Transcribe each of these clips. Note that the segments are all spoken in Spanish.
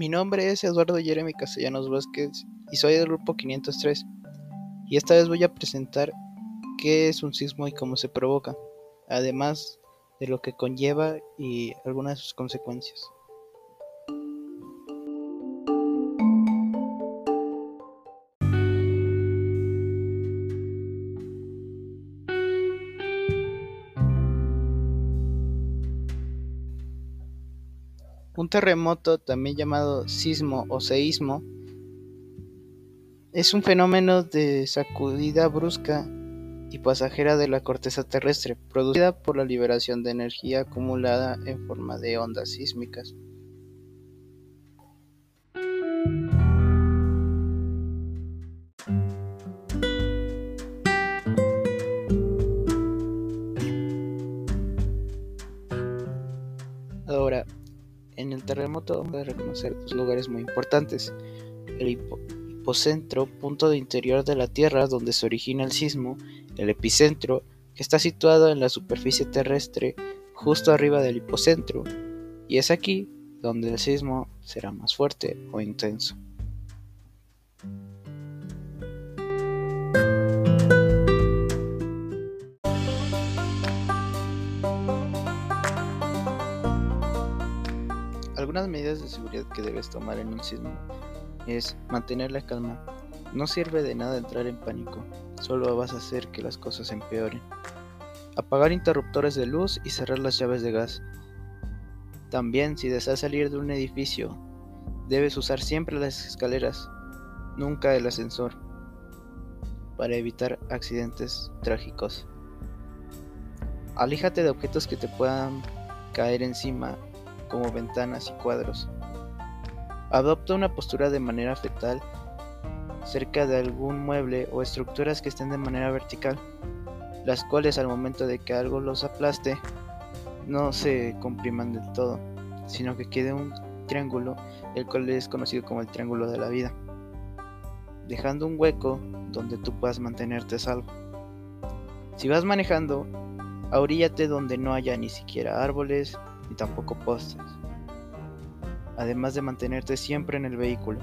Mi nombre es Eduardo Jeremy Castellanos Vázquez y soy del grupo 503. Y esta vez voy a presentar qué es un sismo y cómo se provoca, además de lo que conlleva y algunas de sus consecuencias. Un terremoto, también llamado sismo o seísmo, es un fenómeno de sacudida brusca y pasajera de la corteza terrestre, producida por la liberación de energía acumulada en forma de ondas sísmicas. En el terremoto vamos a reconocer dos lugares muy importantes. El hipocentro, punto de interior de la Tierra donde se origina el sismo, el epicentro, que está situado en la superficie terrestre justo arriba del hipocentro, y es aquí donde el sismo será más fuerte o intenso. Algunas medidas de seguridad que debes tomar en un sismo es mantener la calma. No sirve de nada entrar en pánico, solo vas a hacer que las cosas empeoren. Apagar interruptores de luz y cerrar las llaves de gas. También si deseas salir de un edificio, debes usar siempre las escaleras, nunca el ascensor, para evitar accidentes trágicos. Alíjate de objetos que te puedan caer encima como ventanas y cuadros. Adopta una postura de manera fetal cerca de algún mueble o estructuras que estén de manera vertical, las cuales al momento de que algo los aplaste no se compriman del todo, sino que quede un triángulo, el cual es conocido como el triángulo de la vida, dejando un hueco donde tú puedas mantenerte salvo. Si vas manejando, auríllate donde no haya ni siquiera árboles, ni tampoco postes, además de mantenerte siempre en el vehículo.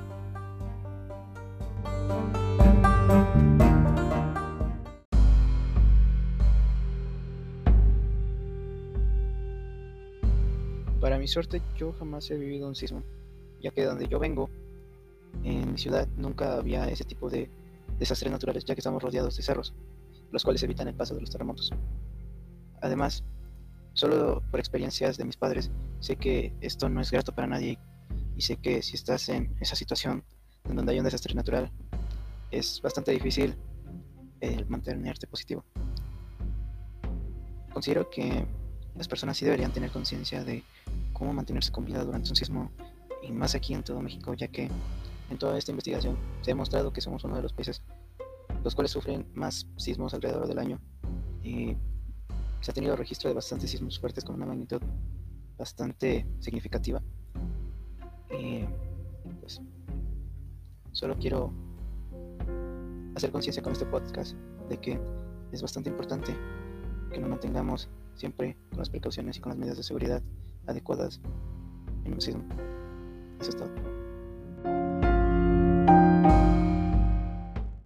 Para mi suerte yo jamás he vivido un sismo, ya que donde yo vengo, en mi ciudad nunca había ese tipo de desastres naturales, ya que estamos rodeados de cerros, los cuales evitan el paso de los terremotos. Además, Solo por experiencias de mis padres sé que esto no es grato para nadie y sé que si estás en esa situación en donde hay un desastre natural es bastante difícil el mantenerte positivo. Considero que las personas sí deberían tener conciencia de cómo mantenerse con vida durante un sismo y más aquí en todo México, ya que en toda esta investigación se ha demostrado que somos uno de los países los cuales sufren más sismos alrededor del año y se ha tenido registro de bastantes sismos fuertes con una magnitud bastante significativa. Y pues solo quiero hacer conciencia con este podcast de que es bastante importante que nos mantengamos siempre con las precauciones y con las medidas de seguridad adecuadas en un sismo. Eso es todo.